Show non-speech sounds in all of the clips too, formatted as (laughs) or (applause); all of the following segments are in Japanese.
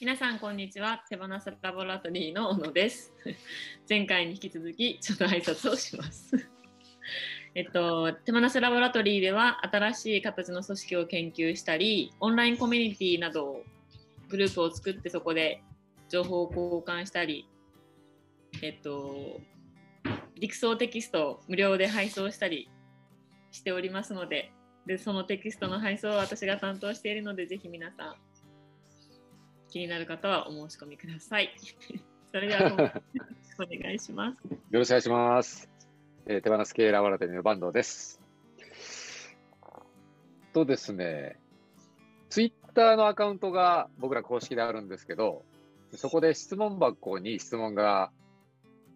皆さんこんにちは。手放すラボラトリーの小野です。(laughs) 前回に引き続きちょっと挨拶をします。(laughs) えっと手放すラボラトリーでは新しい形の組織を研究したりオンラインコミュニティなどをグループを作ってそこで情報を交換したりえっと陸送テキストを無料で配送したりしておりますのででそのテキストの配送を私が担当しているのでぜひ皆さん気になる方はお申し込みください。(laughs) それではお願いします。よろしくお願いします。えー、手放す系ラボラトリーの坂東です。とですね、ツイッターのアカウントが僕ら公式であるんですけど、そこで質問箱に質問が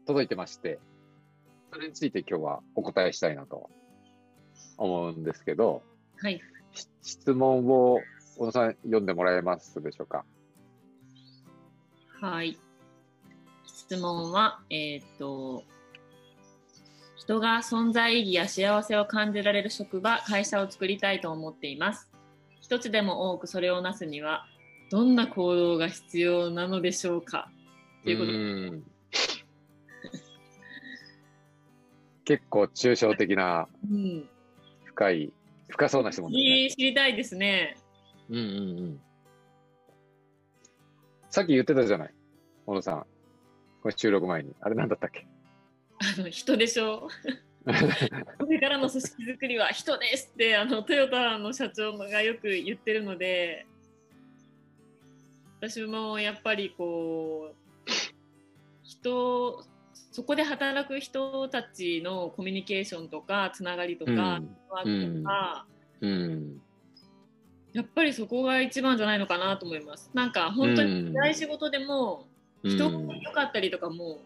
届いてまして、それについて今日はお答えしたいなと思うんですけど、はい。質問を小野さん読んでもらえますでしょうか？はい。質問は、えっ、と、人が存在意義や幸せを感じられる職場、会社を作りたいと思っています。一つでも多くそれをなすには、どんな行動が必要なのでしょうか？ということ結構抽象的な、うん、深い、深そうな質問ですね。知りたいですね。うんうんうん。さっき言ってたじゃない、小野さん。これ収録前に。あれなんだったっけ？あの、人でしょ？これからの組織づくりは人ですってあのトヨタの社長がよく言ってるので私もやっぱりこう人そこで働く人たちのコミュニケーションとかつながりとか、うん、ワークとか、うん、やっぱりそこが一番じゃないのかなと思います。なんか本当に大仕事でも、人が良かったりとかも、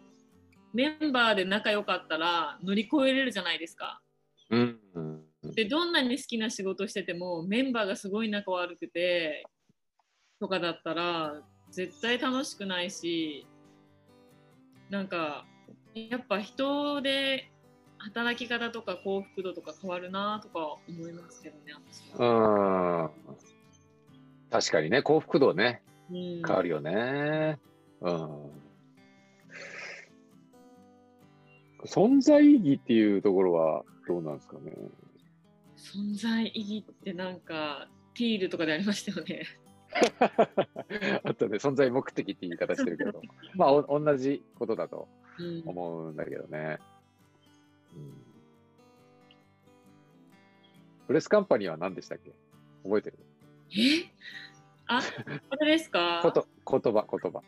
メンバーで仲良かったら乗り越えれるじゃないですか。うん、でどんなに好きな仕事しててもメンバーがすごい仲悪くてとかだったら絶対楽しくないしなんかやっぱ人で働き方とか幸福度とか変わるなとか思いますけどね、私は。うん。確かにね、幸福度ね、うん、変わるよね。うん。存在意義っていうところはどうなんですかね。存在意義ってなんか、ティールとかでありましたよね。あとね、存在目的って言い方してるけど、(laughs) まあお、同じことだと思うんだけどね。うん、プレスカンパニーは何でしたっけ？覚えてる？え？あ、これですか？こと言葉、言葉。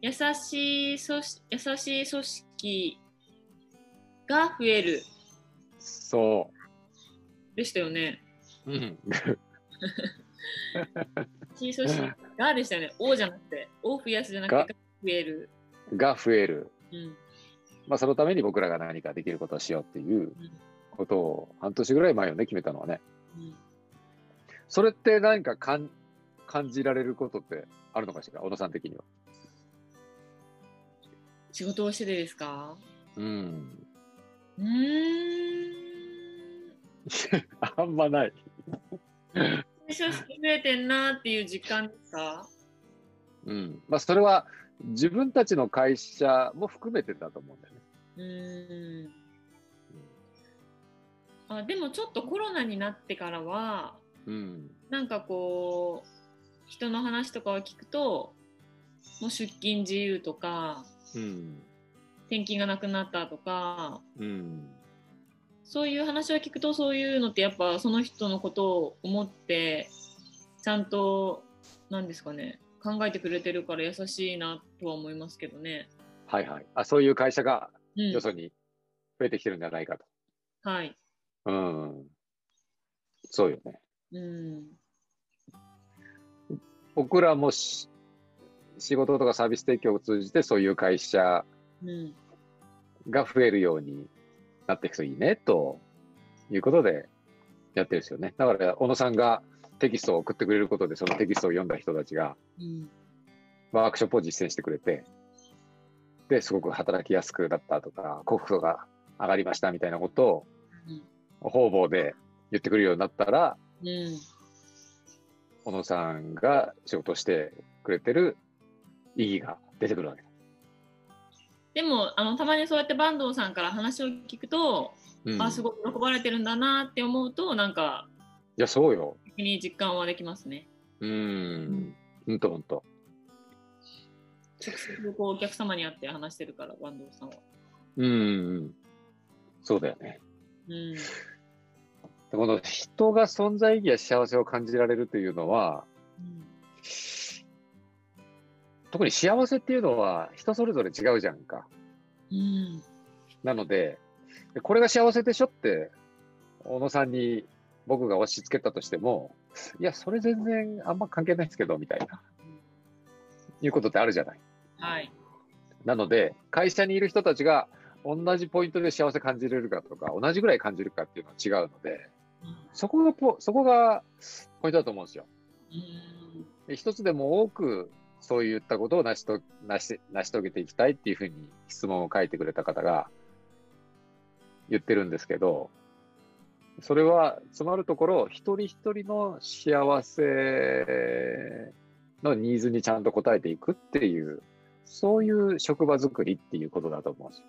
優しい組優しい組織が増える。そう。でしたよね。うん。優しい組織がでしたよね。O じゃなくて、O 増やすじゃなくて、増える。が増える。うん。まあ、そのために僕らが何かできることをしようっていうことを半年ぐらい前をね、決めたのはね。うん、それって何か感感じられることってあるのかしら、小野さん的には。仕事をしてでですか？うん。うん。(laughs) あんまない。最初増えてんなっていう実感ですか？うん。まあ、それは自分たちの会社も含めてだと思うんだよね。うんあでもちょっとコロナになってからは、うん、なんかこう人の話とかを聞くともう出勤自由とか、うん、転勤がなくなったとか、うん、そういう話を聞くとそういうのってやっぱその人のことを思ってちゃんと何ですかね考えてくれてるから優しいなとは思いますけどね。はいはい。あ、そういう会社がよそに増えてきてるんじゃないかと。うん、はい。うん。そうよね。うん。僕らも仕事とかサービス提供を通じてそういう会社が増えるようになっていくといいね、ということでやってるんですよね。だから、小野さんがテキストを送ってくれることで、そのテキストを読んだ人たちが、ワークショップを実践してくれて、で、すごく働きやすくなったとか、幸福度が上がりましたみたいなことを、方々で言ってくるようになったら、うん、小野さんが仕事してくれてる意義が出てくるわけでもあのたまにそうやって坂東さんから話を聞くと、うん、あすごく喜ばれてるんだなって思うとなんかいやそうよ。に実感はできますね。うん。ほんとほんと直接こうお客様に会って話してるから坂東さんは。うんそうだよね。うん。この人が存在意義や幸せを感じられるというのは、うん、特に幸せっていうのは人それぞれ違うじゃんか。うん、なので、これが幸せでしょって、小野さんに僕が押し付けたとしても、いや、それ全然あんま関係ないですけど、みたいな、いうことってあるじゃない。はい。なので、会社にいる人たちが同じポイントで幸せ感じれるかとか、同じぐらい感じるかっていうのは違うので、そこがポ、そこがポイントだと思うんですよ。で一つでも多くそういったことを成しと成し成し遂げていきたいっていうふうに質問を書いてくれた方が言ってるんですけど、それは、つまるところ、一人一人の幸せのニーズにちゃんと応えていくっていう、そういう職場作りっていうことだと思うんです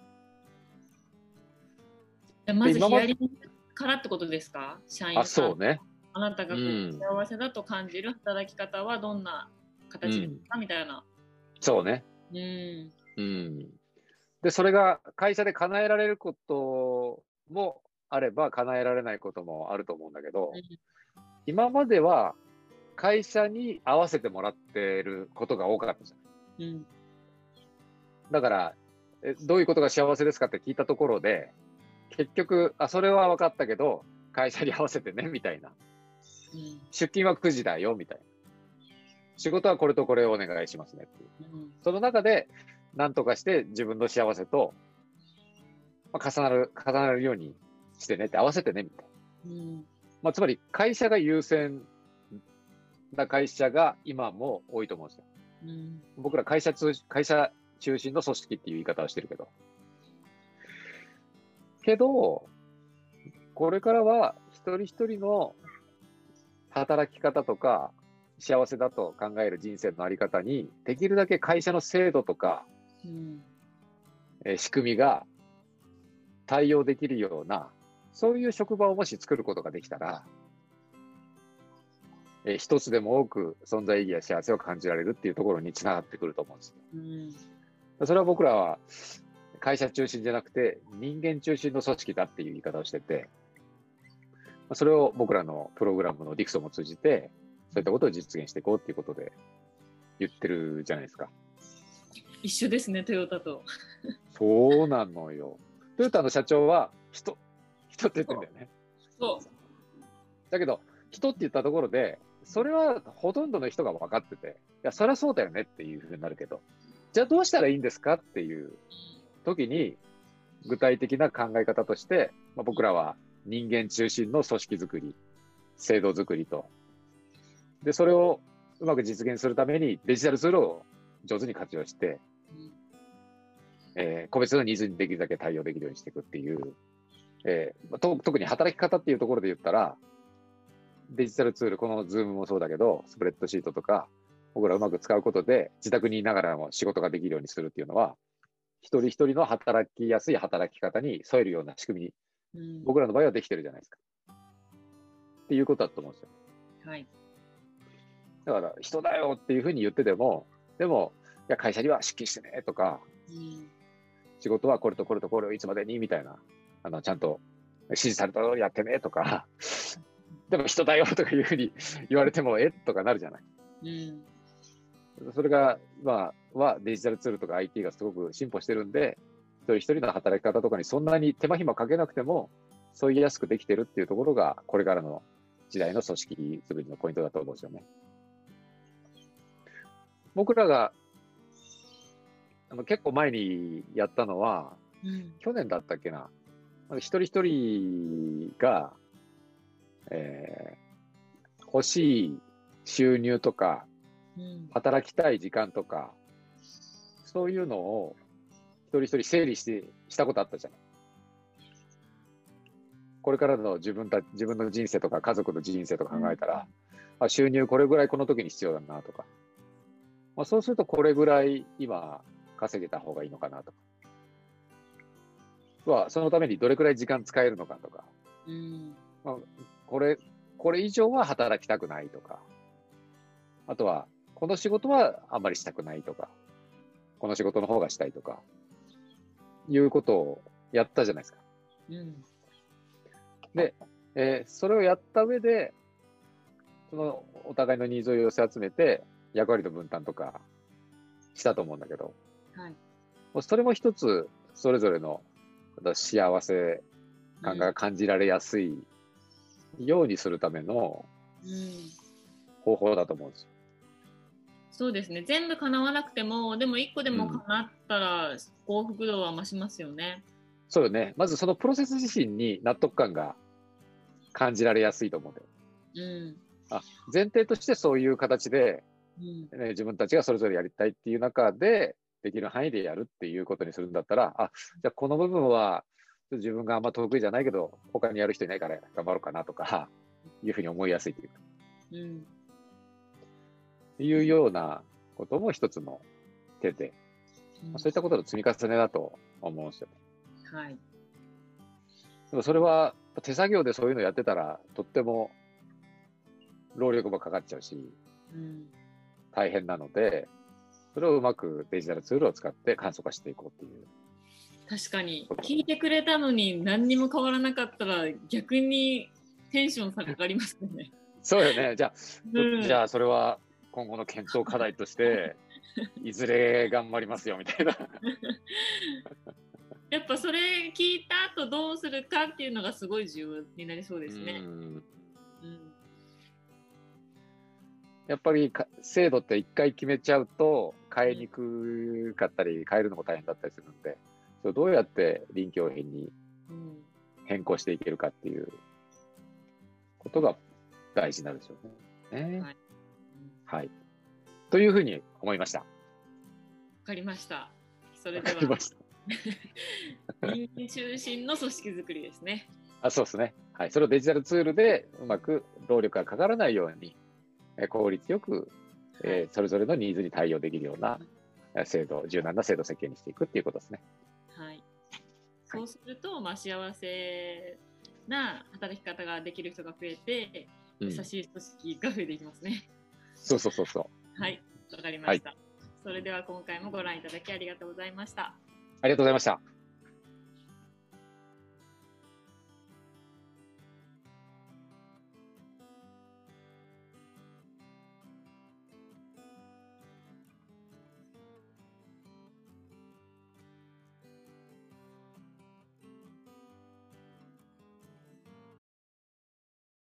よ。まずヒアリングからってことですか？社員あそうね。あなたが幸せだと感じる働き方はどんな形ですか、うん、みたいな。そうね。うん。うん。で、それが会社で叶えられることもあれば、叶えられないこともあると思うんだけど、うん、今までは会社に合わせてもらってることが多かったじゃん。うん、だからえ、どういうことが幸せですかって聞いたところで、結局、あ、それは分かったけど、会社に合わせてね、みたいな。うん、出勤は9時だよ、みたいな。仕事はこれとこれをお願いしますねっていう。うん、その中で、何とかして自分の幸せと、まあ、重なる、重なるようにしてねって、合わせてね、みたいな。うん、まあ、つまり、会社が優先な会社が今も多いと思うんですよ。うん、僕ら会社通、会社中心の組織っていう言い方をしてるけど。けど、これからは一人一人の働き方とか、幸せだと考える人生のあり方に、できるだけ会社の制度とか、うん、え仕組みが対応できるような、そういう職場をもし作ることができたら、え一つでも多く存在意義や幸せを感じられるっていうところにつながってくると思うんですよ。うん、それは僕らは会社中心じゃなくて人間中心の組織だっていう言い方をしてて、それを僕らのプログラムのディクソも通じて、そういったことを実現していこうっていうことで言ってるじゃないですか。一緒ですね、トヨタと。そうなのよ。トヨタの社長は人、人って言ってんだよね。そう。だけど、人って言ったところで、それはほとんどの人が分かってて、いや、そりゃそうだよねっていうふうになるけど、じゃあどうしたらいいんですかっていう時に、具体的な考え方として、まあ、僕らは人間中心の組織づくり、制度づくりと、で、それをうまく実現するためにデジタルツールを上手に活用して、えー、個別のニーズにできるだけ対応できるようにしていくっていう、えー、と特に働き方っていうところで言ったら、デジタルツール、このズームもそうだけど、スプレッドシートとか、僕らうまく使うことで、自宅にいながらも仕事ができるようにするっていうのは、一人一人の働きやすい働き方に添えるような仕組みに、僕らの場合はできてるじゃないですか。っていうことだと思うんですよ。はい。だから、人だよっていうふうに言ってても、でも、いや、会社には出勤してねとか、うん、仕事はこれとこれとこれをいつまでにみたいな、あの、ちゃんと指示された通りやってねとか、(laughs) でも人だよとかいうふうに (laughs) 言われても、え？とかなるじゃない。うんそれが、まあ、はデジタルツールとか IT がすごく進歩してるんで、一人一人の働き方とかにそんなに手間暇かけなくても、そう言いやすくできてるっていうところが、これからの時代の組織作りのポイントだと思うんですよね。僕らが、あの結構前にやったのは、うん、去年だったっけな、一人一人が、えー、欲しい収入とか、働きたい時間とか、そういうのを一人一人整理してしたことあったじゃない。これからの自分た自分の人生とか家族の人生とか考えたら、あ収入これぐらいこの時に必要だなとか、まあ、そうするとこれぐらい今稼げた方がいいのかなとか。は、そのためにどれくらい時間使えるのかとか。うんまあ、これ、これ以上は働きたくないとか。あとは、この仕事はあんまりしたくないとか。この仕事の方がしたいとか。いうことをやったじゃないですか。うん、で、えー、それをやった上で、そのお互いのニーズを寄せ集めて、役割の分担とかしたと思うんだけど、はい、それも一つ、それぞれの幸せ感が感じられやすいようにするための方法だと思うんですよ。そうですね。全部叶わなくてもでも1個でも叶ったら幸福度は増しますよね、うん、そうよね。まずそのプロセス自身に納得感が感じられやすいと思うんだよ、うん、あ前提としてそういう形で、うん、ね、自分たちがそれぞれやりたいっていう中でできる範囲でやるっていうことにするんだったらあじゃあこの部分は自分があんま得意じゃないけど他にやる人いないから頑張ろうかなとかいうふうに思いやすいというか。うんいうようなことも一つの手で、うん、そういったことの積み重ねだと思うんですよ。はい。でもそれは手作業でそういうのやってたらとっても労力もかかっちゃうし、うん、大変なので、それをうまくデジタルツールを使って簡素化していこうっていう。確かに聞いてくれたのに何にも変わらなかったら逆にテンション下がりますよね。そうよね。(laughs) じゃあ、うん、じゃあそれは今後の検討課題として、(laughs) いずれ頑張りますよみたいな。(laughs) やっぱそれ聞いた後どうするかっていうのがすごい重要になりそうですね。うん、やっぱり制度って一回決めちゃうと変えにくかったり変えるのも大変だったりするんで、それどうやって臨機応変に変更していけるかっていうことが大事なんでしょうね。はいはい。というふうに思いました。わかりました。それでは。人間中心の組織づくりですね。あそうですね。はい。それをデジタルツールでうまく労力がかからないように、え効率よく、えー、それぞれのニーズに対応できるような制度、柔軟な制度設計にしていくっていうことですね。はい。そうすると、まあ、幸せな働き方ができる人が増えて、優しい組織が増えていきますね。そうそうそうそう。はい、わかりました、はい。それでは今回もご覧いただきありがとうございました。ありがとうございました。